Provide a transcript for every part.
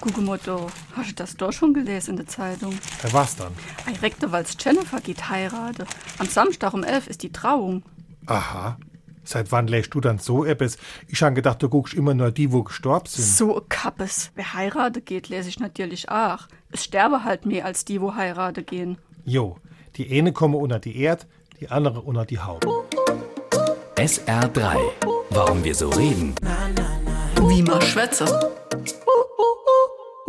Guck mal da, hast du das doch schon gelesen in der Zeitung? Äh, was dann? Direkte, weil's Jennifer geht heirate. Am Samstag um elf ist die Trauung. Aha. Seit wann lässt du dann so etwas? Ich han gedacht, du guckst immer nur die, wo gestorben sind. So Kappes. Wer heirate geht, lese ich natürlich auch. Es sterbe halt mehr als die, wo heirate gehen. Jo, die eine komme unter die Erd, die andere unter die Haube. SR3. Warum wir so reden. Wie man schwätze.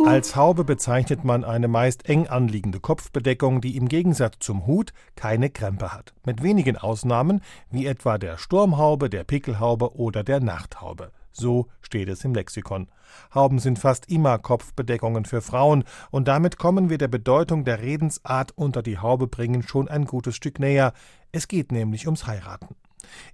Als Haube bezeichnet man eine meist eng anliegende Kopfbedeckung, die im Gegensatz zum Hut keine Krempe hat. Mit wenigen Ausnahmen, wie etwa der Sturmhaube, der Pickelhaube oder der Nachthaube. So steht es im Lexikon. Hauben sind fast immer Kopfbedeckungen für Frauen, und damit kommen wir der Bedeutung der Redensart unter die Haube bringen schon ein gutes Stück näher. Es geht nämlich ums Heiraten.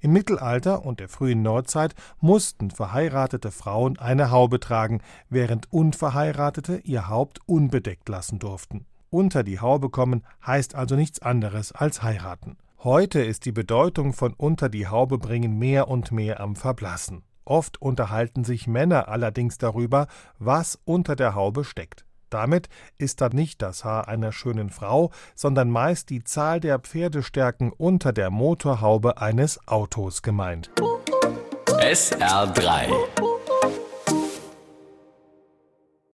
Im Mittelalter und der frühen Neuzeit mussten verheiratete Frauen eine Haube tragen, während Unverheiratete ihr Haupt unbedeckt lassen durften. Unter die Haube kommen heißt also nichts anderes als heiraten. Heute ist die Bedeutung von unter die Haube bringen mehr und mehr am Verblassen. Oft unterhalten sich Männer allerdings darüber, was unter der Haube steckt. Damit ist dann nicht das Haar einer schönen Frau, sondern meist die Zahl der Pferdestärken unter der Motorhaube eines Autos gemeint. SR3.